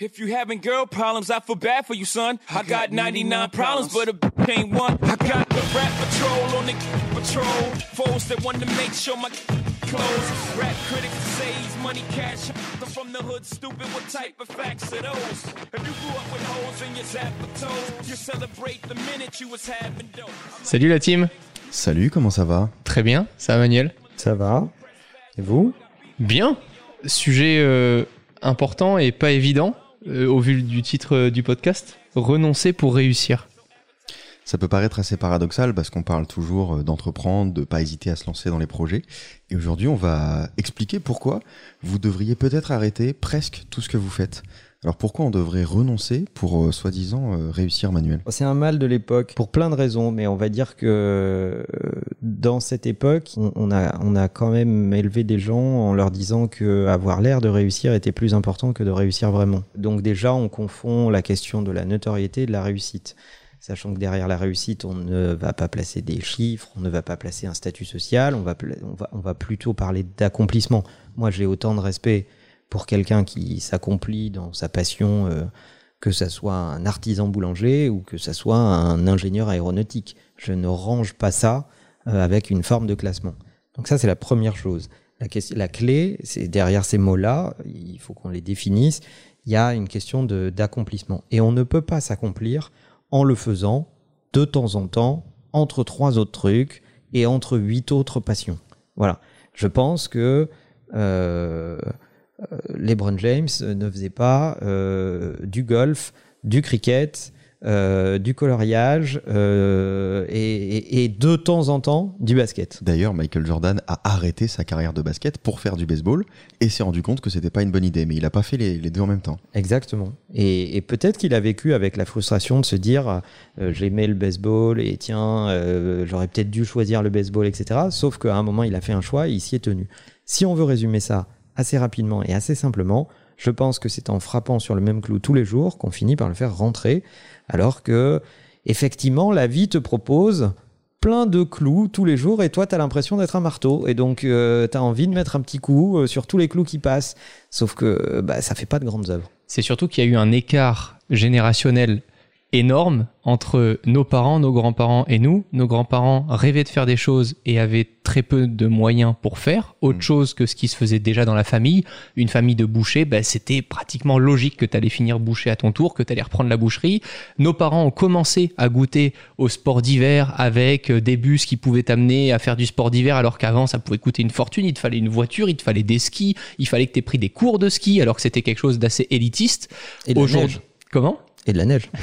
If you having girl problems, I feel bad for you, son. I got 99 problems, but a b- ain't one. I got the rap patrol on the patrol. Foes that want to make sure my clothes. Rap critics say he's money cash. I'm from the hood, stupid. What type of facts are those? If you grew up with holes in your zapper toes, you celebrate the minute you was having dope. Salut la team Salut, comment ça va? Très bien, ça va Manuel? Ça va Et vous? Bien Sujet euh, important et pas évident euh, au vu du titre euh, du podcast. Renoncer pour réussir. Ça peut paraître assez paradoxal parce qu'on parle toujours euh, d'entreprendre, de pas hésiter à se lancer dans les projets. Et aujourd'hui, on va expliquer pourquoi vous devriez peut-être arrêter presque tout ce que vous faites. Alors pourquoi on devrait renoncer pour euh, soi-disant euh, réussir Manuel? C'est un mal de l'époque pour plein de raisons, mais on va dire que euh, dans cette époque, on, a, on a quand même élevé des gens en leur disant que avoir l'air de réussir était plus important que de réussir vraiment. Donc déjà, on confond la question de la notoriété et de la réussite. Sachant que derrière la réussite, on ne va pas placer des chiffres, on ne va pas placer un statut social, on va, on va, on va plutôt parler d'accomplissement. Moi, j'ai autant de respect pour quelqu'un qui s'accomplit dans sa passion, euh, que ça soit un artisan boulanger ou que ça soit un ingénieur aéronautique. Je ne range pas ça euh, avec une forme de classement. Donc ça, c'est la première chose. La, question- la clé, c'est derrière ces mots-là, il faut qu'on les définisse, il y a une question d'accomplissement. Et on ne peut pas s'accomplir en le faisant de temps en temps entre trois autres trucs et entre huit autres passions. Voilà. Je pense que euh, LeBron James ne faisait pas euh, du golf, du cricket, euh, du coloriage euh, et, et- et de temps en temps du basket. D'ailleurs, Michael Jordan a arrêté sa carrière de basket pour faire du baseball et s'est rendu compte que c'était pas une bonne idée. Mais il a pas fait les, les deux en même temps. Exactement. Et, et peut-être qu'il a vécu avec la frustration de se dire euh, j'aimais le baseball et tiens, euh, j'aurais peut-être dû choisir le baseball, etc. Sauf qu'à un moment, il a fait un choix et il s'y est tenu. Si on veut résumer ça assez rapidement et assez simplement, je pense que c'est en frappant sur le même clou tous les jours qu'on finit par le faire rentrer, alors que effectivement, la vie te propose plein de clous tous les jours et toi, tu as l'impression d'être un marteau et donc tu as envie de mettre un petit coup euh, sur tous les clous qui passent. Sauf que euh, bah, ça fait pas de grandes œuvres. C'est surtout qu'il y a eu un écart générationnel énorme entre nos parents, nos grands-parents et nous. Nos grands-parents rêvaient de faire des choses et avaient très peu de moyens pour faire, autre Mm. chose que ce qui se faisait déjà dans la famille. Une famille de bouchers, ben, c'était pratiquement logique que tu allais finir boucher à ton tour, que tu allais reprendre la boucherie. Nos parents ont commencé à goûter au sport d'hiver avec euh, des bus qui pouvaient t'amener à faire du sport d'hiver alors qu'avant ça pouvait coûter une fortune, il te fallait une voiture, il te fallait des skis, il fallait que tu aies pris des cours de ski alors que c'était quelque chose d'assez élitiste. Et de la Aujourd'hui- neige. Comment? Et de la neige.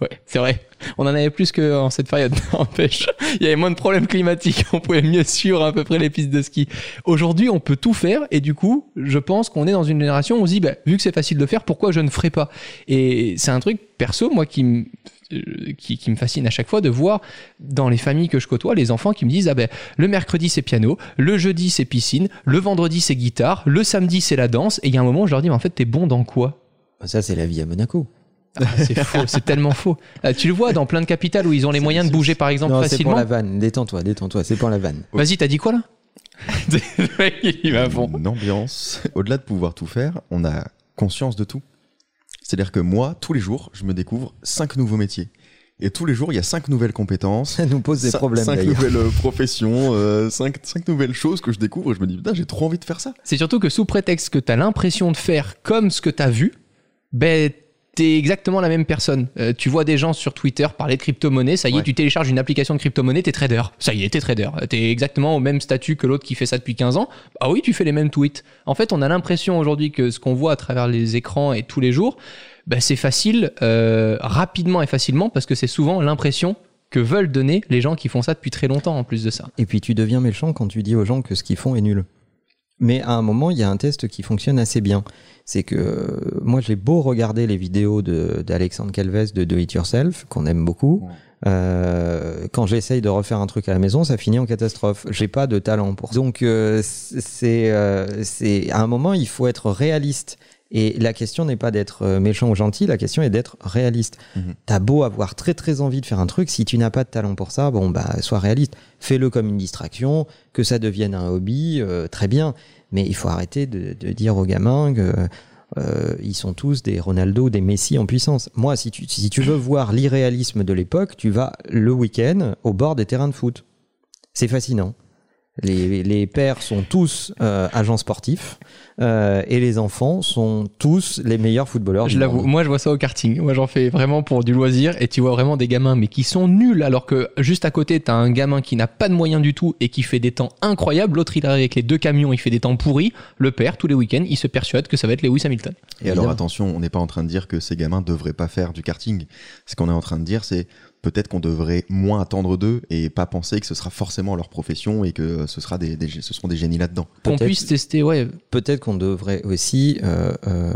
Ouais, c'est vrai. On en avait plus qu'en cette période, n'empêche. Il y avait moins de problèmes climatiques, on pouvait mieux suivre à peu près les pistes de ski. Aujourd'hui, on peut tout faire et du coup, je pense qu'on est dans une génération où on se dit, bah, vu que c'est facile de faire, pourquoi je ne ferai pas? Et c'est un truc perso, moi, qui me euh, qui, qui me fascine à chaque fois de voir dans les familles que je côtoie les enfants qui me disent ah ben le mercredi c'est piano le jeudi c'est piscine le vendredi c'est guitare le samedi c'est la danse et il y a un moment où je leur dis mais en fait t'es bon dans quoi? Ça, c'est la vie à Monaco. Ah, c'est faux, c'est tellement faux. Ah, tu le vois dans plein de capitales où ils ont les moyens de bouger par exemple Non, c'est facilement. pour la vanne. Détends-toi, détends-toi. C'est pour la vanne. Vas-y, t'as dit quoi là? Il va fond. Une ambiance. Au-delà de pouvoir tout faire, on a conscience de tout. C'est-à-dire que moi, tous les jours, je me découvre cinq nouveaux métiers. Et tous les jours, il y a cinq nouvelles compétences. Ça nous pose des problèmes Cinq nouvelles euh, professions, euh, cinq, cinq nouvelles choses que je découvre et je me dis, putain, j'ai trop envie de faire ça. C'est surtout que sous prétexte que t'as l'impression de faire comme ce que t'as vu, ben t'es exactement la même personne. Euh, tu vois des gens sur Twitter parler de crypto-monnaie, ça y est, Ouais. tu télécharges une application de crypto-monnaie, t'es trader. Ça y est, t'es trader. T'es exactement au même statut que l'autre qui fait ça depuis 15 ans. Ah oui, tu fais les mêmes tweets. En fait, on a l'impression aujourd'hui que ce qu'on voit à travers les écrans et tous les jours, ben, c'est facile, euh, rapidement et facilement, parce que c'est souvent l'impression que veulent donner les gens qui font ça depuis très longtemps en plus de ça. Et puis tu deviens méchant quand tu dis aux gens que ce qu'ils font est nul. Mais à un moment, il y a un test qui fonctionne assez bien. C'est que euh, moi, j'ai beau regarder les vidéos de- d'Alexandre Calves de Do It Yourself, qu'on aime beaucoup. Ouais. euh, quand j'essaye de refaire un truc à la maison, ça finit en catastrophe. J'ai pas de talent pour. ça. Donc euh, c'est euh, c'est à un moment, il faut être réaliste. Et la question n'est pas d'être euh, méchant ou gentil, la question est d'être réaliste. Mhm. T'as beau avoir très très envie de faire un truc, si tu n'as pas de talent pour ça, bon bah sois réaliste. Fais-le comme une distraction, que ça devienne un hobby, euh, très bien. Mais il faut arrêter de, dire aux gamins que euh, ils sont tous des Ronaldo, des Messi en puissance. Moi, si tu, si tu veux voir l'irréalisme de l'époque, tu vas le week-end au bord des terrains de foot. C'est fascinant. Les, les pères sont tous euh, agents sportifs euh, et les enfants sont tous les meilleurs footballeurs Je l'avoue, moi je vois ça au karting. Moi j'en fais vraiment pour du loisir et tu vois vraiment des gamins mais qui sont nuls alors que juste à côté t'as un gamin qui n'a pas de moyens du tout et qui fait des temps incroyables. L'autre il arrive avec les deux camions, il fait des temps pourris. Le père tous les week-ends il se persuade que ça va être Lewis Hamilton. Et alors attention, on n'est pas en train de dire que ces gamins devraient pas faire du karting. Ce qu'on est en train de dire, c'est peut-être qu'on devrait moins attendre d'eux et pas penser que ce sera forcément leur profession et que ce sera des, des- ce seront des génies là-dedans. Qu'on puisse tester, ouais. peut-être qu'on devrait aussi, euh, euh,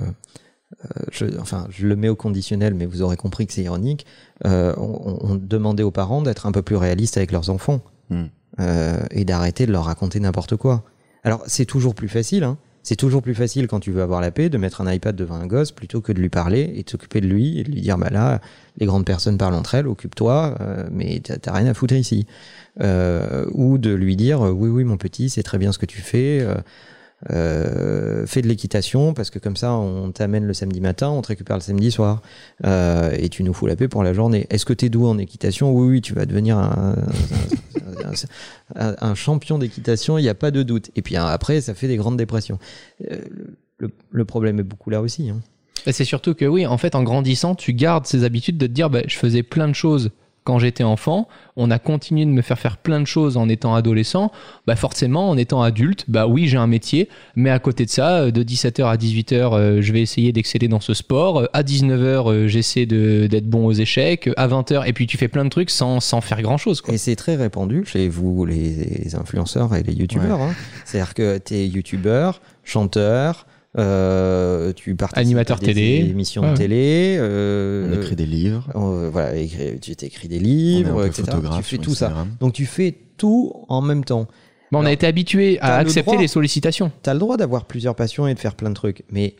euh, je, enfin, je le mets au conditionnel, mais vous aurez compris que c'est ironique, euh, on, on demandait aux parents d'être un peu plus réalistes avec leurs enfants Hmm. euh, et d'arrêter de leur raconter n'importe quoi. Alors, c'est toujours plus facile, hein. C'est toujours plus facile quand tu veux avoir la paix de mettre un iPad devant un gosse plutôt que de lui parler et de s'occuper de lui et de lui dire bah là les grandes personnes parlent entre elles occupe-toi euh, mais t'as rien à foutre ici Euh, ou de lui dire euh, oui oui mon petit c'est très bien ce que tu fais euh, fais de l'équitation parce que comme ça on t'amène le samedi matin, on te récupère le samedi soir euh, et tu nous fous la paix pour la journée. Est-ce que tu es doué en équitation? Oui, oui, tu vas devenir un, un- champion d'équitation, il n'y a pas de doute. Et puis hein, après, ça fait des grandes dépressions. Euh, le, problème est beaucoup là aussi. hein. C'est surtout que oui, en fait, en grandissant, tu gardes ces habitudes de te dire, bah, je faisais plein de choses quand j'étais enfant, on a continué de me faire faire plein de choses en étant adolescent, bah forcément en étant adulte, bah oui j'ai un métier, mais à côté de ça, euh, de 17h à 18h, euh, je vais essayer d'exceller dans ce sport, Euh, à 19h euh, j'essaie de- d'être bon aux échecs, à 20h, et puis tu fais plein de trucs sans, sans faire grand chose. Quoi. Et c'est très répandu chez vous, les influenceurs et les youtubeurs. hein. C'est-à-dire que tu es youtubeur, chanteur, euh, tu participes Animateur à des télé. émissions Ouais. de télé. euh, On écrit des livres, euh, voilà, écrit- tu t'écris des livres, etc. Tu fais tout ça. Donc tu fais tout en même temps. Bon, on a été habitué à le accepter droit. les sollicitations. Tu as le droit d'avoir plusieurs passions et de faire plein de trucs, mais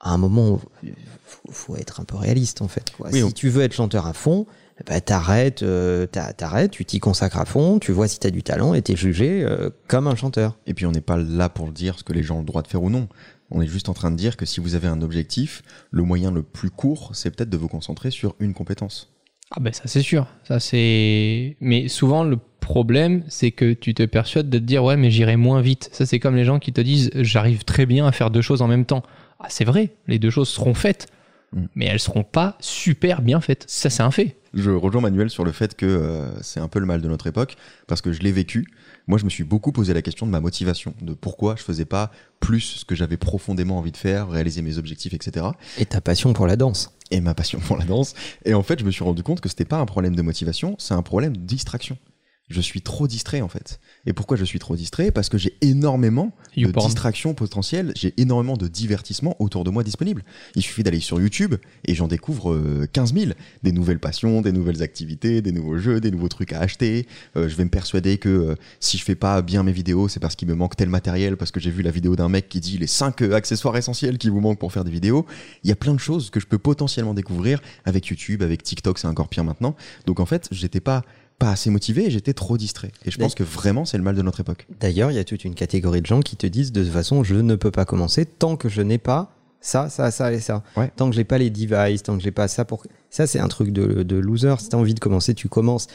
à un moment, il faut, faut être un peu réaliste en fait. quoi. Oui, si on- tu veux être chanteur à fond, bah, t'arrêtes, euh, t'a- t'arrêtes, tu t'y consacres à fond, tu vois si t'as du talent et t'es jugé euh, comme un chanteur. Et puis on n'est pas là pour dire ce que les gens ont le droit de faire ou non. On est juste en train de dire que si vous avez un objectif, le moyen le plus court, c'est peut-être de vous concentrer sur une compétence. Ah ben ça c'est sûr, ça c'est. Mais souvent le problème c'est que tu te persuades de te dire ouais mais j'irai moins vite. Ça c'est comme les gens qui te disent j'arrive très bien à faire deux choses en même temps. Ah c'est vrai, les deux choses seront faites, Mm. mais elles seront pas super bien faites. Ça c'est un fait. Je rejoins Manuel sur le fait que euh, c'est un peu le mal de notre époque, parce que je l'ai vécu. Moi, je me suis beaucoup posé la question de ma motivation, de pourquoi je faisais pas plus ce que j'avais profondément envie de faire, réaliser mes objectifs, etc. Et ta passion pour la danse. Et ma passion pour la danse. Et en fait, je me suis rendu compte que c'était pas un problème de motivation, c'est un problème de distraction. Je suis trop distrait en fait. Et pourquoi je suis trop distrait? Parce que j'ai énormément de distractions potentielles, j'ai énormément de divertissements autour de moi disponibles. Il suffit d'aller sur YouTube et j'en découvre euh, 15 000. Des nouvelles passions, des nouvelles activités, des nouveaux jeux, des nouveaux trucs à acheter. Euh, je vais me persuader que euh, si je fais pas bien mes vidéos, c'est parce qu'il me manque tel matériel, parce que j'ai vu la vidéo d'un mec qui dit les 5 accessoires essentiels qui vous manquent pour faire des vidéos. Il y a plein de choses que je peux potentiellement découvrir avec YouTube, avec TikTok, c'est encore pire maintenant. Donc en fait, j'étais pas pas assez motivé et j'étais trop distrait. Et je pense que vraiment c'est le mal de notre époque. D'ailleurs, il y a toute une catégorie de gens qui te disent de toute façon, je ne peux pas commencer tant que je n'ai pas ça, ça, ça et ça. Ouais. Tant que j'ai pas les devices, tant que j'ai pas ça pour. Ça, c'est un truc de, de loser. Si t'as envie de commencer, tu commences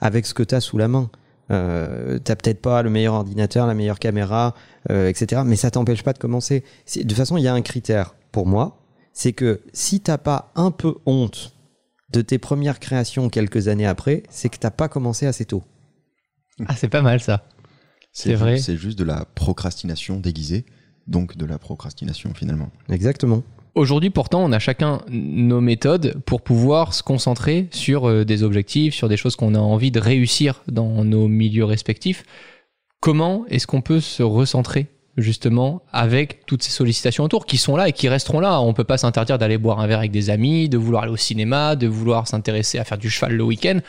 avec ce que t'as sous la main. Euh, t'as peut-être pas le meilleur ordinateur, la meilleure caméra, euh, etc. Mais ça t'empêche pas de commencer. De toute façon, il y a un critère pour moi, c'est que si t'as pas un peu honte de tes premières créations quelques années après, c'est que t'as pas commencé assez tôt. Ah c'est pas mal ça. C'est vrai. C'est juste de la procrastination déguisée, donc de la procrastination finalement. Exactement. Aujourd'hui, pourtant, on a chacun nos méthodes pour pouvoir se concentrer sur euh, des objectifs, sur des choses qu'on a envie de réussir dans nos milieux respectifs. Comment est-ce qu'on peut se recentrer? Justement avec toutes ces sollicitations autour qui sont là et qui resteront là On peut pas s'interdire d'aller boire un verre avec des amis, de vouloir aller au cinéma, de vouloir s'intéresser à faire du cheval le week-end.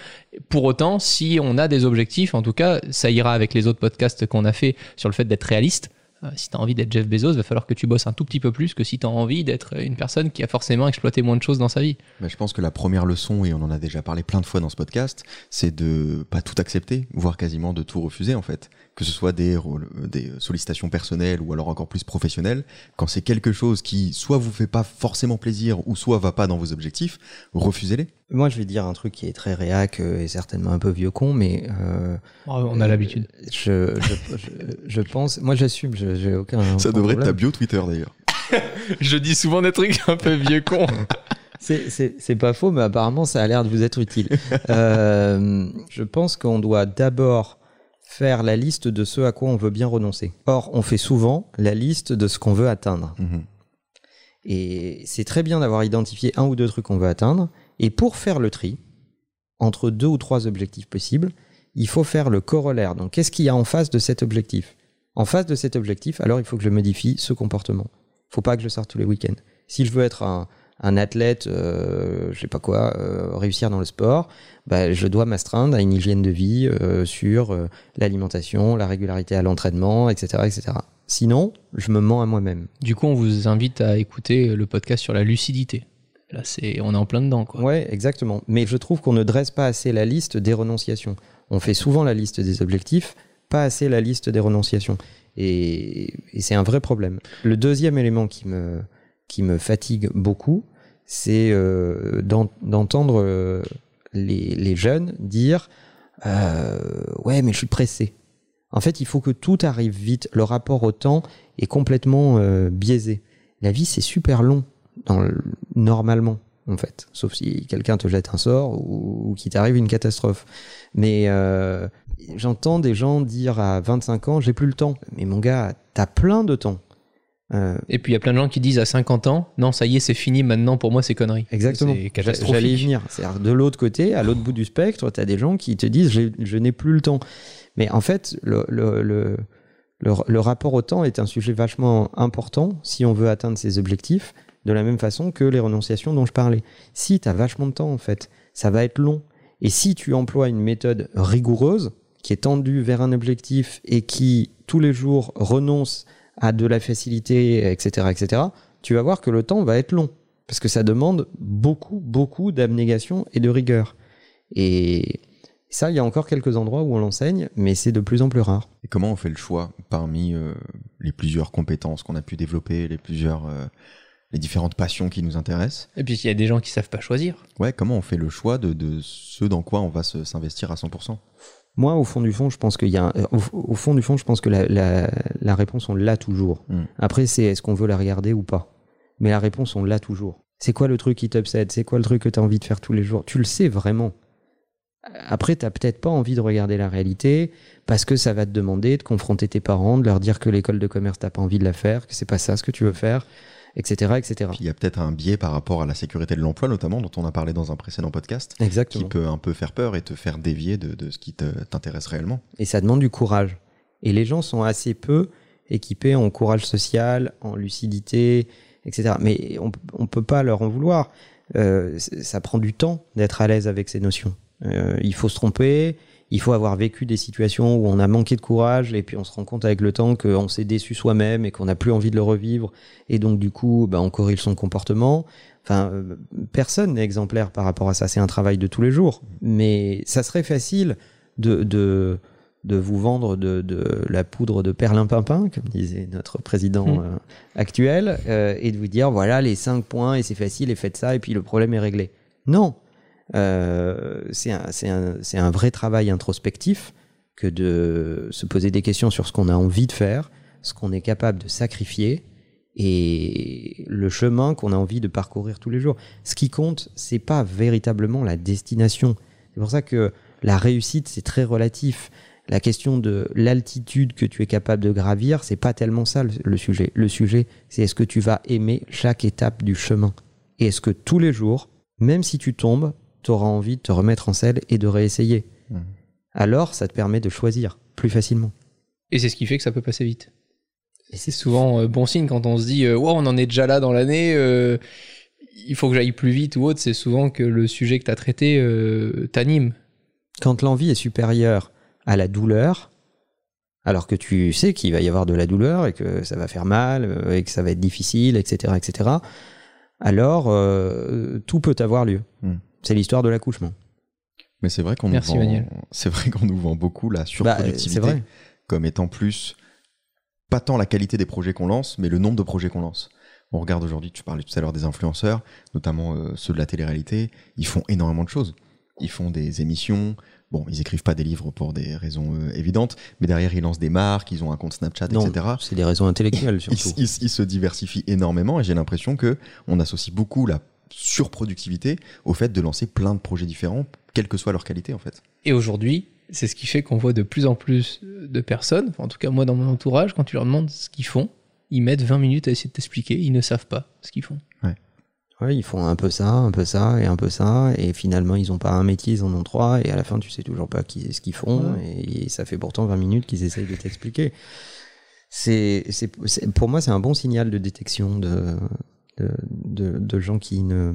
Pour autant, si on a des objectifs, en tout cas, ça ira avec les autres podcasts qu'on a fait sur le fait d'être réaliste. Euh, si tu as envie d'être Jeff Bezos, va falloir que tu bosses un tout petit peu plus que si tu as envie d'être une personne qui a forcément exploité moins de choses dans sa vie. Bah, je pense que la première leçon, et on en a déjà parlé plein de fois dans ce podcast, c'est de pas tout accepter, voire quasiment de tout refuser en fait. Que ce soit des, euh, des sollicitations personnelles ou alors encore plus professionnelles, quand c'est quelque chose qui soit vous fait pas forcément plaisir ou soit va pas dans vos objectifs, refusez-les. Moi, je vais dire un truc qui est très réac euh, et certainement un peu vieux con, mais euh, Oh, on a l'habitude. je, je, je, je pense, moi j'assume, je- j'ai aucun. Ça devrait être ta bio Twitter d'ailleurs. Je dis souvent des trucs un peu vieux con. C'est- pas faux, mais apparemment ça a l'air de vous être utile. Euh, je pense qu'on doit d'abord faire la liste de ce à quoi on veut bien renoncer. Or, on fait souvent la liste de ce qu'on veut atteindre. Mhm. Et c'est très bien d'avoir identifié un ou deux trucs qu'on veut atteindre. Et pour faire le tri, entre deux ou trois objectifs possibles, il faut faire le corollaire. Donc, qu'est-ce qu'il y a en face de cet objectif? En face de cet objectif, alors il faut que je modifie ce comportement. Il faut pas que je sorte tous les week-ends. Si je veux être un, un athlète, euh, je sais pas quoi, euh, réussir dans le sport, bah, je dois m'astreindre à une hygiène de vie euh, sur euh, l'alimentation, la régularité à l'entraînement, etc., etc. Sinon, je me mens à moi-même. Du coup, on vous invite à écouter le podcast sur la lucidité. Là, c'est, on est en plein dedans, quoi. Ouais, exactement. Mais je trouve qu'on ne dresse pas assez la liste des renonciations. On fait souvent la liste des objectifs, pas assez la liste des renonciations. Et, et c'est un vrai problème. Le deuxième élément qui me, qui me fatigue beaucoup, c'est euh, d'en- d'entendre euh, les, jeunes dire euh, Ouais, mais je suis pressé. En fait, il faut que tout arrive vite. Le rapport au temps est complètement biaisé. La vie, c'est super long, normalement, en fait. Sauf si quelqu'un te jette un sort ou, ou qu'il t'arrive une catastrophe. Mais j'entends des gens dire à 25 ans, j'ai plus le temps. Mais mon gars, t'as plein de temps. Euh, Et puis, il y a plein de gens qui disent à 50 ans, non, ça y est, c'est fini, maintenant, pour moi, c'est connerie. Exactement. C'est catastrophique. J'allais y venir. C'est-à-dire de l'autre côté, à l'autre bout du spectre, tu as des gens qui te disent je n'ai plus le temps. Mais en fait, le, le, le, le- le rapport au temps est un sujet vachement important si on veut atteindre ses objectifs, de la même façon que les renonciations dont je parlais. Si tu as vachement de temps, en fait, ça va être long. Et si tu emploies une méthode rigoureuse, qui est tendue vers un objectif et qui, tous les jours, renonce à de la facilité, etc., etc., tu vas voir que le temps va être long. Parce que ça demande beaucoup, beaucoup d'abnégation et de rigueur. Et ça, il y a encore quelques endroits où on l'enseigne, mais c'est de plus en plus rare. Et comment on fait le choix parmi euh, les plusieurs compétences qu'on a pu développer, les plusieurs, euh, les différentes passions qui nous intéressent? Et puis, il y a des gens qui savent pas choisir. Ouais, comment on fait le choix de, de ce dans quoi on va s'investir à 100% Moi, au fond du fond, je pense qu'il y a, un- euh, au, au fond du fond, je pense que la, la, la réponse, on l'a toujours. Mm. Après, c'est est-ce qu'on veut la regarder ou pas? Mais la réponse, on l'a toujours. C'est quoi le truc qui t'obsède? C'est quoi le truc que tu as envie de faire tous les jours? Tu le sais vraiment. Après, t'as peut-être pas envie de regarder la réalité parce que ça va te demander de confronter tes parents, de leur dire que l'école de commerce t'as pas envie de la faire, que c'est pas ça ce que tu veux faire, etc., etc. Il y a peut-être un biais par rapport à la sécurité de l'emploi, notamment, dont on a parlé dans un précédent podcast, qui Exactement. peut un peu faire peur et te faire dévier de, de ce qui t'intéresse réellement. Et ça demande du courage. Et les gens sont assez peu équipés en courage social, en lucidité, etc. Mais on ne peut pas leur en vouloir. Euh, ça prend du temps d'être à l'aise avec ces notions. Euh, il faut se tromper, il faut avoir vécu des situations où on a manqué de courage et puis on se rend compte avec le temps qu'on s'est déçu soi-même et qu'on n'a plus envie de le revivre. Et donc du coup, bah, on corrige son comportement. Enfin, euh, personne n'est exemplaire par rapport à ça. C'est un travail de tous les jours. Mais ça serait facile de, de, de vous vendre de, de la poudre de perlimpinpin, comme disait notre président Mm. euh, actuel, euh, et de vous dire voilà les cinq points et c'est facile et faites ça et puis le problème est réglé. Non, c'est un, c'est un, c'est un vrai travail introspectif que de se poser des questions sur ce qu'on a envie de faire, ce qu'on est capable de sacrifier et le chemin qu'on a envie de parcourir tous les jours. Ce qui compte, c'est pas véritablement la destination. C'est pour ça que la réussite, c'est très relatif. La question de l'altitude que tu es capable de gravir, c'est pas tellement ça le sujet. Le sujet, c'est est-ce que tu vas aimer chaque étape du chemin? Et est-ce que tous les jours, même si tu tombes, tu auras envie de te remettre en selle et de réessayer Mhm. Alors, ça te permet de choisir plus facilement. Et c'est ce qui fait que ça peut passer vite. Et C'est souvent euh, bon signe quand on se dit, euh, wow, on en est déjà là dans l'année, euh, il faut que j'aille plus vite ou autre. C'est souvent que le sujet que tu as traité euh, t'anime. quand l'envie est supérieure à la douleur, alors que tu sais qu'il va y avoir de la douleur et que ça va faire mal euh, et que ça va être difficile, etc., etc., alors euh, tout peut avoir lieu. Hmm. C'est l'histoire de l'accouchement. Mais c'est vrai qu'on nous Merci, vend, Manuel. c'est vrai qu'on nous vend beaucoup la Bah, surproductivité. c'est vrai. comme étant plus pas tant la qualité des projets qu'on lance, mais le nombre de projets qu'on lance. On regarde aujourd'hui, tu parlais tout à l'heure des influenceurs, notamment euh, ceux de la télé-réalité, ils font énormément de choses. Ils font des émissions, bon, ils écrivent pas des livres pour des raisons euh, évidentes, mais derrière ils lancent des marques, ils ont un compte Snapchat, Non, etc. c'est des raisons intellectuelles Ils, surtout. ils- ils se diversifient énormément et j'ai l'impression que on associe beaucoup la surproductivité au fait de lancer plein de projets différents, quelle que soit leur qualité en fait. Et aujourd'hui, c'est ce qui fait qu'on voit de plus en plus de personnes, en tout cas moi dans mon entourage, quand tu leur demandes ce qu'ils font, ils mettent 20 minutes à essayer de t'expliquer, ils ne savent pas ce qu'ils font. Ouais, ils font un peu ça, un peu ça et un peu ça, et finalement ils ont pas un métier, ils en ont trois, et à la fin tu sais toujours pas qui, ce qu'ils font, et, ça fait pourtant 20 minutes qu'ils essayent de t'expliquer. C'est, c'est, c'est- pour moi c'est un bon signal de détection de, de, de, de gens qui ne,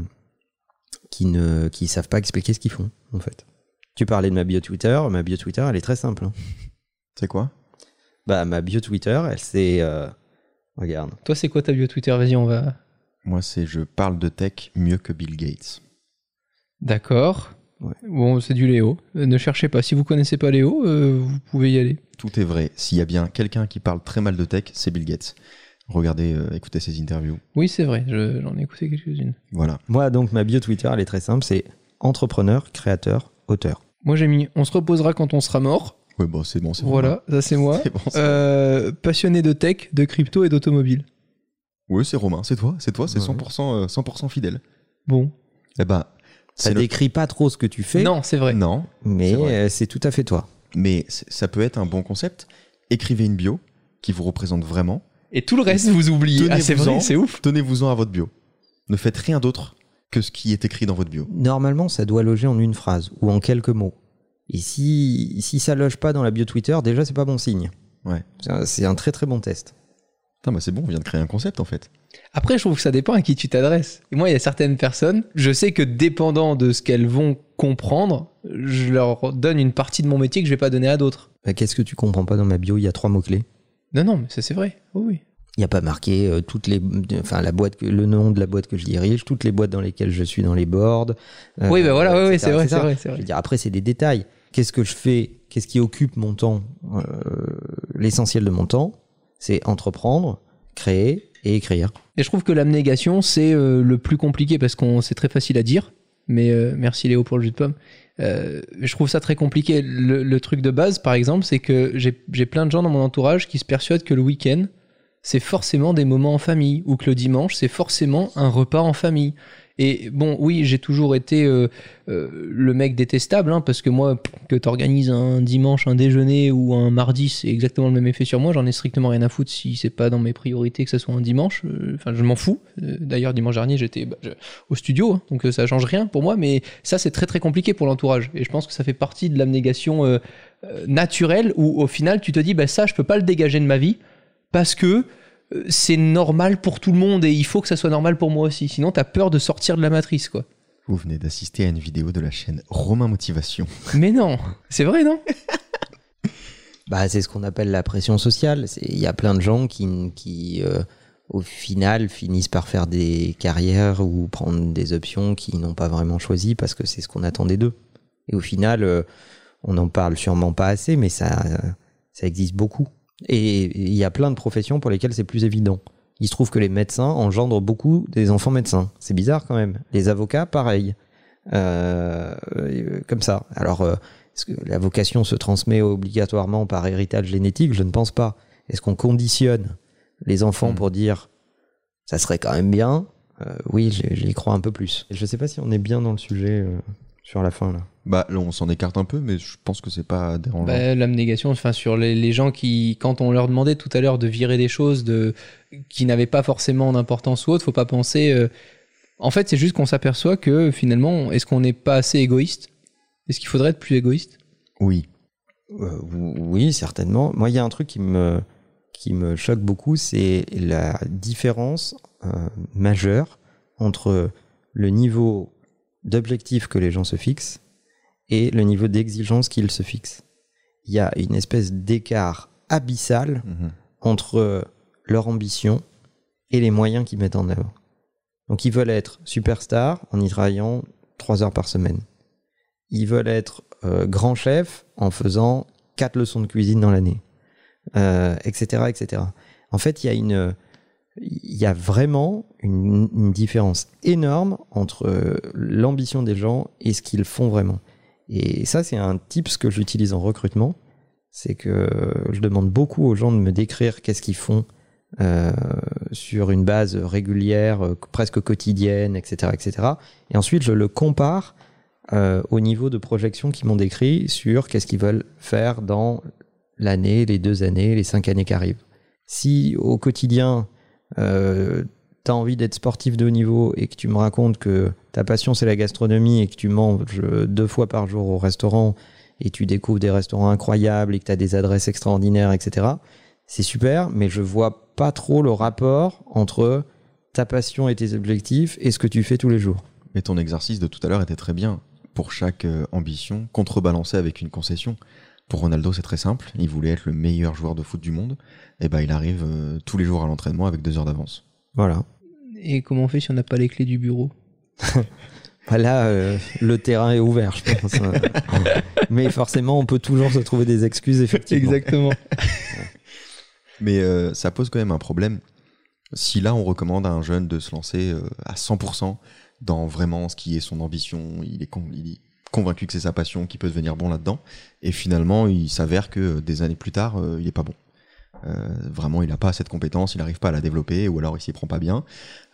qui ne, qui savent pas expliquer ce qu'ils font en fait. Tu parlais de ma bio Twitter, ma bio Twitter elle est très simple. hein. C'est quoi? Bah ma bio Twitter elle c'est, euh, regarde. Toi, c'est quoi ta bio Twitter? Vas-y, on va. Moi, c'est je parle de tech mieux que Bill Gates. D'accord. Ouais. Bon, c'est du Léo. Ne cherchez pas. Si vous connaissez pas Léo, euh, vous pouvez y aller. Tout est vrai. S'il y a bien quelqu'un qui parle très mal de tech, c'est Bill Gates. Regardez, euh, écoutez ses interviews. Oui, c'est vrai. je- J'en ai écouté quelques-unes. Voilà. Moi donc ma bio Twitter elle est très simple, c'est entrepreneur, créateur, auteur. Moi, j'ai mis on se reposera quand on sera mort. Ouais, bon, c'est bon, c'est bon. Voilà, ça c'est moi. C'est bon, c'est Euh, passionné de tech, de crypto et d'automobile. Oui, c'est Romain, c'est toi, c'est toi, c'est Ouais. 100%, euh, 100% fidèle. Bon. Eh ben, Ça le- décrit pas trop ce que tu fais, Non, c'est vrai. Non, mais c'est euh, tout à fait toi. mais ça peut être un bon concept. Écrivez une bio qui vous représente vraiment. Et tout le reste, vous oubliez. Ah, c'est Tenez-vous-en. vrai, c'est ouf. Tenez-vous-en à votre bio. Ne faites rien d'autre que ce qui est écrit dans votre bio. Normalement, ça doit loger en une phrase ou en quelques mots. Et si, si ça loge pas dans la bio Twitter, déjà, c'est pas bon signe. Ouais. C'est un- très très bon test. Putain, bah c'est bon, on vient de créer un concept en fait. Après, je trouve que ça dépend à qui tu t'adresses. Et moi, il y a certaines personnes, je sais que dépendant de ce qu'elles vont comprendre, je leur donne une partie de mon métier que je vais pas donner à d'autres. Bah, Qu'est-ce que tu comprends pas dans ma bio? Il y a trois mots-clés. Non, non, mais ça c'est vrai. Oui, oui. Il n'y a pas marqué euh, toutes les, enfin la boîte, que- le nom de la boîte que je dirige, toutes les boîtes dans lesquelles je suis dans les boards. euh, oui, bah voilà, oui, c'est vrai, c'est vrai, c'est Je veux dire, après, c'est des détails. Qu'est-ce que je fais? Qu'est-ce qui occupe mon temps? Euh, L'essentiel de mon temps, c'est entreprendre, créer et écrire. Et je trouve que l'abnégation, c'est le plus compliqué parce qu'on c'est très facile à dire. Mais merci Léo pour le jus de pomme. Euh, je trouve ça très compliqué. Le, le truc de base, par exemple, c'est que j'ai j'ai plein de gens dans mon entourage qui se persuadent que le week-end, c'est forcément des moments en famille, ou que le dimanche, c'est forcément un repas en famille. Et bon, oui, j'ai toujours été euh, euh, le mec détestable, hein, parce que moi, que t'organises un dimanche, un déjeuner ou un mardi, c'est exactement le même effet sur moi. J'en ai strictement rien à foutre si c'est pas dans mes priorités que ce soit un dimanche. Euh, Enfin, je m'en fous. D'ailleurs, dimanche dernier, j'étais bah, au studio, hein, donc ça change rien pour moi. Mais ça, c'est très très compliqué pour l'entourage. Et je pense que ça fait partie de l'abnégation naturelle où au final, tu te dis, bah ça, je peux pas le dégager de ma vie parce que c'est normal pour tout le monde et il faut que ça soit normal pour moi aussi. Sinon, t'as peur de sortir de la matrice, quoi. Vous venez d'assister à une vidéo de la chaîne Romain Motivation. Mais non, c'est vrai, non? Bah, c'est ce qu'on appelle la pression sociale. C'est- Il y a plein de gens qui, qui euh, au final, finissent par faire des carrières ou prendre des options qu'ils n'ont pas vraiment choisies parce que c'est ce qu'on attendait d'eux. Et au final, euh, on n'en parle sûrement pas assez, mais ça, ça existe beaucoup. Et il y a plein de professions pour lesquelles c'est plus évident. Il se trouve que les médecins engendrent beaucoup des enfants médecins. C'est bizarre quand même. Les avocats, pareil. Euh, comme ça. Alors, euh, est-ce que la vocation se transmet obligatoirement par héritage génétique? Je ne pense pas. Est-ce qu'on conditionne les enfants Hmm. pour dire ça serait quand même bien? Euh, Oui, j'y j'y crois un peu plus. Je ne sais pas si on est bien dans le sujet euh, sur la fin là. Bah là, on s'en écarte un peu, mais je pense que c'est pas dérangeant. Bah, L'abnégation, enfin sur les, les gens qui, quand on leur demandait tout à l'heure de virer des choses de, qui n'avaient pas forcément d'importance ou autre, faut pas penser. euh, En fait, c'est juste qu'on s'aperçoit que finalement, est-ce qu'on n'est pas assez égoïste? Est-ce qu'il faudrait être plus égoïste? Oui. Euh, oui, certainement. Moi, il y a un truc qui me, qui me choque beaucoup, c'est la différence euh, majeure entre le niveau d'objectif que les gens se fixent et le niveau d'exigence qu'ils se fixent. Il y a une espèce d'écart abyssal Mhm. entre leur ambition et les moyens qu'ils mettent en œuvre. Donc ils veulent être superstars en y travaillant trois heures par semaine. Ils veulent être euh, grand chef en faisant quatre leçons de cuisine dans l'année. euh, etc., etc. En fait, il y a une, il y a vraiment une, une différence énorme entre euh, l'ambition des gens et ce qu'ils font vraiment. Et ça, c'est un tips que j'utilise en recrutement. C'est que je demande beaucoup aux gens de me décrire qu'est-ce qu'ils font euh, sur une base régulière, euh, presque quotidienne, etc., etc. Et ensuite, je le compare euh, au niveau de projection qu'ils m'ont décrit sur qu'est-ce qu'ils veulent faire dans l'année, les deux années, les cinq années qui arrivent. Si au quotidien, euh, tu as envie d'être sportif de haut niveau et que tu me racontes que ta passion c'est la gastronomie et que tu manges deux fois par jour au restaurant et tu découvres des restaurants incroyables et que tu as des adresses extraordinaires, etc., c'est super, mais je vois pas trop le rapport entre ta passion et tes objectifs et ce que tu fais tous les jours. Mais ton exercice de tout à l'heure était très bien. Pour chaque euh, ambition, contrebalancer avec une concession. Pour Ronaldo, c'est très simple. Il voulait être le meilleur joueur de foot du monde. Et ben, il arrive euh, tous les jours à l'entraînement avec deux heures d'avance. Voilà. Et comment on fait si on n'a pas les clés du bureau? Bah Là, euh, le terrain est ouvert, je pense. mais forcément, on peut toujours se trouver des excuses, effectivement. Exactement. Mais euh, ça pose quand même un problème. Si là, on recommande à un jeune de se lancer euh, à 100% dans vraiment ce qui est son ambition, il est, con- il est convaincu que c'est sa passion, qu'il peut devenir bon là-dedans, et finalement, il s'avère que des années plus tard, euh, il est pas bon. Euh, vraiment, il n'a pas cette compétence, il n'arrive pas à la développer, ou alors il s'y prend pas bien.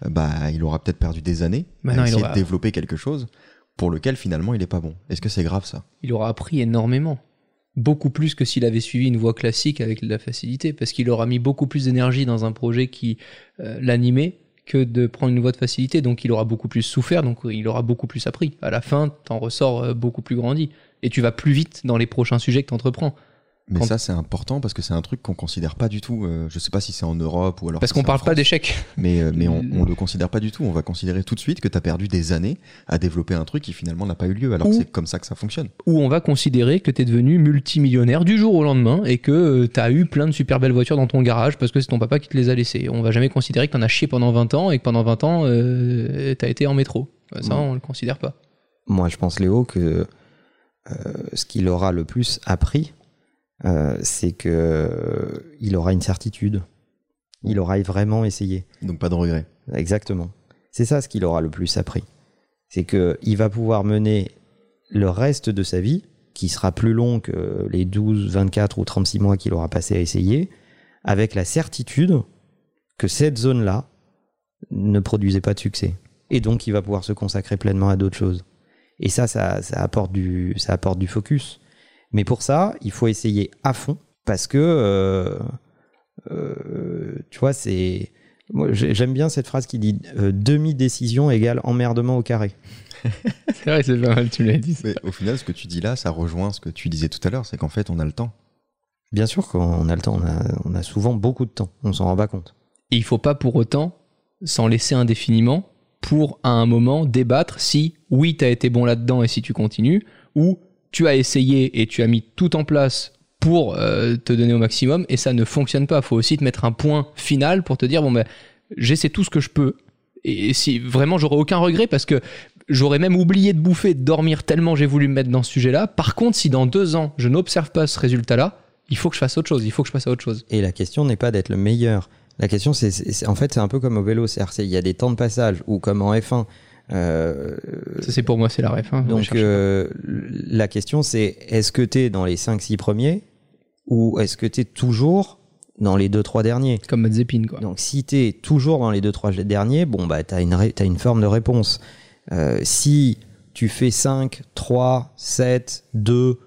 Euh, bah, il aura peut-être perdu des années Maintenant, à il essayer aura- de développer quelque chose pour lequel finalement il est pas bon. Est-ce que c'est grave ça? Il aura appris énormément. Beaucoup plus que s'il avait suivi une voie classique avec de la facilité, parce qu'il aura mis beaucoup plus d'énergie dans un projet qui euh, l'animait que de prendre une voie de facilité. Donc il aura beaucoup plus souffert, donc il aura beaucoup plus appris. À la fin, t'en ressors beaucoup plus grandi. Et tu vas plus vite dans les prochains sujets que t'entreprends. Mais Quand- ça, c'est important parce que c'est un truc qu'on considère pas du tout. euh, je sais pas si c'est en Europe ou alors. Parce qu'on en parle pas d'échec. Mais, euh, mais on, on le considère pas du tout. On va considérer tout de suite que tu as perdu des années à développer un truc qui finalement n'a pas eu lieu, alors que Ou- c'est comme ça que ça fonctionne. Où on va considérer que t'es devenu multimillionnaire du jour au lendemain et que tu t'as eu plein de super belles voitures dans ton garage parce que c'est ton papa qui te les a laissées. On va jamais considérer que t'en as chié pendant 20 ans et que pendant 20 ans, euh, t'as été en métro. Ça, Ouais. on le considère pas. Moi, je pense, Léo, que euh, ce qu'il aura le plus appris, euh, c'est que euh, il aura une certitude. Il aura vraiment essayé. Donc pas de regret. Exactement. C'est ça ce qu'il aura le plus appris. C'est que il va pouvoir mener le reste de sa vie, qui sera plus long que les 12, 24 ou 36 mois qu'il aura passé à essayer, avec la certitude que cette zone-là ne produisait pas de succès. Et donc, il va pouvoir se consacrer pleinement à d'autres choses. Et ça, ça, ça apporte du, ça apporte du focus. Mais pour ça, il faut essayer à fond, parce que, euh, euh, tu vois, c'est... Moi, j'ai- j'aime bien cette phrase qui dit euh, demi-décision égale emmerdement au carré. C'est vrai, c'est pas mal, tu l'as dit. Mais au final, ce que tu dis là, ça rejoint ce que tu disais tout à l'heure, c'est qu'en fait, on a le temps. Bien sûr qu'on a le temps, on a, on a souvent beaucoup de temps, on s'en rend pas compte. Et il faut pas pour autant s'en laisser indéfiniment pour à un moment débattre si oui tu as été bon là-dedans et si tu continues ou tu as essayé et tu as mis tout en place pour euh, te donner au maximum et ça ne fonctionne pas. faut aussi te mettre un point final pour te dire bon ben j'essaie tout ce que je peux et si vraiment j'aurais aucun regret parce que j'aurais même oublié de bouffer de dormir tellement j'ai voulu me mettre dans ce sujet-là. Par contre si dans deux ans je n'observe pas ce résultat-là, il faut que je fasse autre chose, il faut que je passe à autre chose. Et la question n'est pas d'être le meilleur. La question, c'est, en fait, c'est un peu comme au vélo. Il y a des temps de passage ou comme en F1. Euh, Ça c'est pour moi c'est la ref. hein. donc, euh, la question, c'est est-ce que tu es dans les 5-6 premiers ou est-ce que tu es toujours dans les 2-3 derniers? Comme Mazepin quoi. Donc, si tu es toujours dans les 2-3 derniers, bon, bah, tu as, une forme de réponse. Euh, si tu fais 5, 3, 7, 2,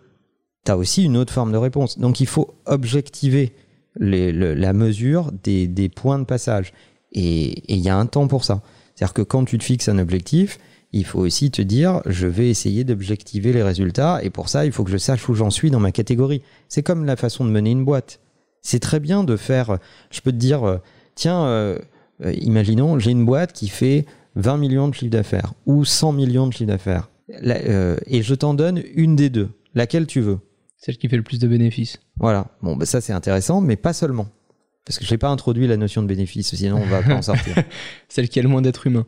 tu as aussi une autre forme de réponse. Donc, il faut objectiver les- le- la mesure des, des points de passage. Et il y a un temps pour ça. C'est-à-dire que quand tu te fixes un objectif, il faut aussi te dire, je vais essayer d'objectiver les résultats. Et pour ça, il faut que je sache où j'en suis dans ma catégorie. C'est comme la façon de mener une boîte. C'est très bien de faire, je peux te dire, euh, tiens, euh, euh, imaginons, j'ai une boîte qui fait 20 millions de chiffre d'affaires ou 100 millions de chiffre d'affaires. Euh, et je t'en donne une des deux, laquelle tu veux? Celle qui fait le plus de bénéfices. Voilà. Bon, bah ça c'est intéressant, mais pas seulement. Parce que je n'ai pas introduit la notion de bénéfice, sinon on va pas en sortir. Celle qui a le moins d'êtres humains.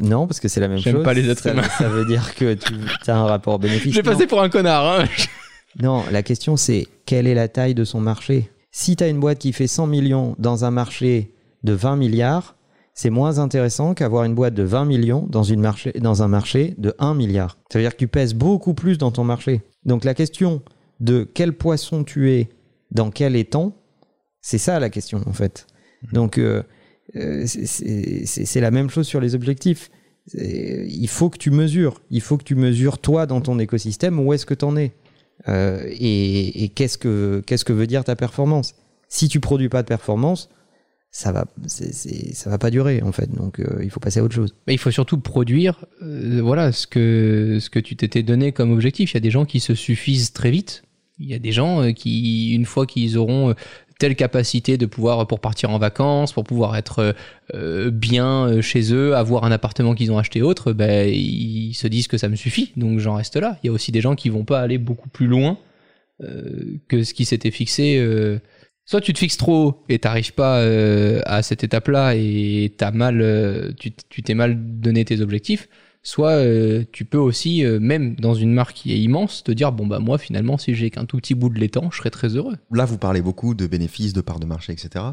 Non, parce que c'est la même J'aime chose. pas les êtres ça, humains. Ça veut dire que tu as un rapport bénéfice. J'ai passé pour un connard. Hein Non, la question c'est quelle est la taille de son marché? Si tu as une boîte qui fait 100 millions dans un marché de 20 milliards, c'est moins intéressant qu'avoir une boîte de 20 millions dans, une marché, dans un marché de 1 milliard. Ça veut dire que tu pèses beaucoup plus dans ton marché. Donc la question de quel poisson tu es dans quel étang, c'est ça la question en fait. Donc euh, euh, c'est- la même chose sur les objectifs. Il faut que tu mesures. Il faut que tu mesures toi dans ton écosystème où est-ce que tu en es. Euh, et et qu'est-ce que qu'est-ce que veut dire ta performance? Si tu produis pas de performance, ça va ça va pas durer en fait. Donc euh, il faut passer à autre chose. Mais il faut surtout produire euh, voilà, ce que, ce que tu t'étais donné comme objectif. Il y a des gens qui se suffisent très vite. Il y a des gens qui, une fois qu'ils auront telle capacité de pouvoir, pour partir en vacances, pour pouvoir être euh, bien euh, chez eux, avoir un appartement qu'ils ont acheté autre, ben, ils se disent que ça me suffit, donc j'en reste là. Il y a aussi des gens qui vont pas aller beaucoup plus loin euh, que ce qui s'était fixé. Soit tu te fixes trop haut et t'arrives pas à cette étape-là et t'as mal, tu t'es mal donné tes objectifs. Soit euh, tu peux aussi, euh, même dans une marque qui est immense, te dire bon bah moi finalement si j'ai qu'un tout petit bout de l'étang, je serais très heureux. Là, vous parlez beaucoup de bénéfices, de parts de marché, etc.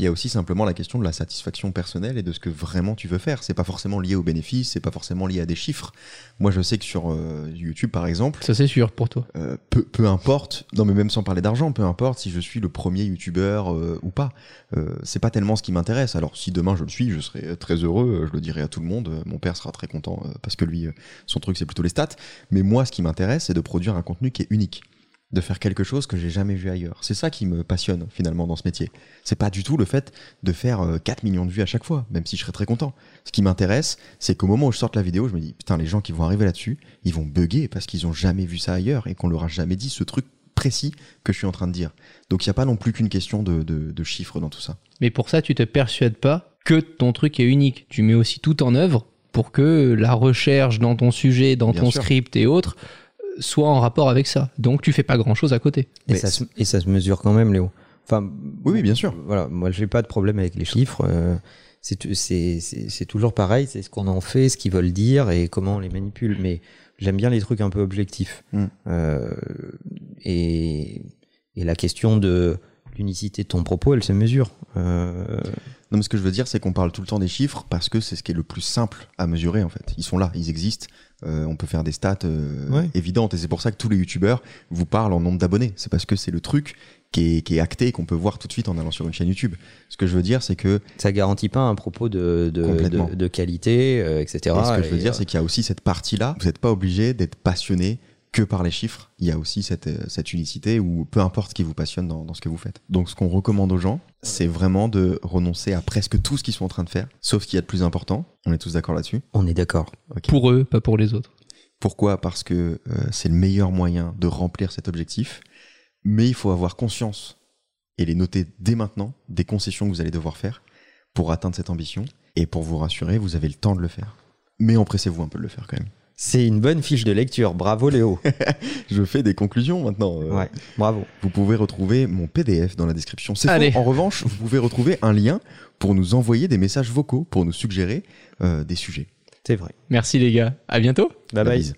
Il y a aussi simplement la question de la satisfaction personnelle et de ce que vraiment tu veux faire. C'est pas forcément lié aux bénéfices, c'est pas forcément lié à des chiffres. Moi, je sais que sur euh, YouTube, par exemple, Ça c'est sûr pour toi. euh, peu, peu importe, non mais même sans parler d'argent, peu importe si je suis le premier youtubeur euh, ou pas, euh, c'est pas tellement ce qui m'intéresse. Alors si demain je le suis, je serai très heureux, je le dirai à tout le monde, mon père sera très content parce que lui, son truc c'est plutôt les stats. Mais moi ce qui m'intéresse c'est de produire un contenu qui est unique, de faire quelque chose que j'ai jamais vu ailleurs. C'est ça qui me passionne finalement dans ce métier. C'est pas du tout le fait de faire euh, 4 millions de vues à chaque fois, même si je serais très content. Ce qui m'intéresse, c'est qu'au moment où je sorte la vidéo, je me dis putain les gens qui vont arriver là-dessus, ils vont bugger parce qu'ils ont jamais vu ça ailleurs et qu'on leur a jamais dit ce truc précis que je suis en train de dire. Donc il n'y a pas non plus qu'une question de, de, de chiffres dans tout ça. Mais pour ça, tu te persuades pas que ton truc est unique. Tu mets aussi tout en œuvre pour que la recherche dans ton sujet, dans Bien ton sûr. script et autres euh, soit en rapport avec ça. Donc tu fais pas grand chose à côté. Et Mais ça, se, et ça se mesure quand même, Léo. Enfin, Oui, oui, bien sûr. Voilà, moi, j'ai pas de problème avec les chiffres. euh, c'est toujours pareil, c'est ce qu'on en fait, ce qu'ils veulent dire et comment on les manipule. Mais j'aime bien les trucs un peu objectifs. Mm. Euh, et, et la question de l'unicité de ton propos, elle se mesure. Euh, Non, mais ce que je veux dire, c'est qu'on parle tout le temps des chiffres parce que c'est ce qui est le plus simple à mesurer en fait. Ils sont là, ils existent. Euh, on peut faire des stats euh, Ouais. évidentes et c'est pour ça que tous les youtubeurs vous parlent en nombre d'abonnés. C'est parce que c'est le truc qui est, qui est acté et qu'on peut voir tout de suite en allant sur une chaîne YouTube. Ce que je veux dire, c'est que ça garantit pas un propos de, de, de, de qualité, euh, etc. Et ce que je veux dire, euh, c'est qu'il y a aussi cette partie-là. Vous n'êtes pas obligé d'être passionné que par les chiffres. Il y a aussi cette, euh, cette unicité où peu importe ce qui vous passionne dans, dans ce que vous faites. Donc, ce qu'on recommande aux gens, c'est vraiment de renoncer à presque tout ce qu'ils sont en train de faire, sauf ce qu'il y a de plus important. On est tous d'accord là-dessus? on est d'accord. Pour eux, pas pour les autres. Pourquoi? Parce que euh, c'est le meilleur moyen de remplir cet objectif. Mais il faut avoir conscience et les noter dès maintenant des concessions que vous allez devoir faire pour atteindre cette ambition. Et pour vous rassurer, vous avez le temps de le faire. Mais empressez-vous un peu de le faire quand même. C'est une bonne fiche de lecture. Bravo, Léo. Je fais des conclusions maintenant. Euh, ouais, bravo. Vous pouvez retrouver mon PDF dans la description. C'est Allez. faux. En revanche, vous pouvez retrouver un lien pour nous envoyer des messages vocaux, pour nous suggérer euh, des sujets. C'est vrai. Merci les gars. À bientôt. Bye bye.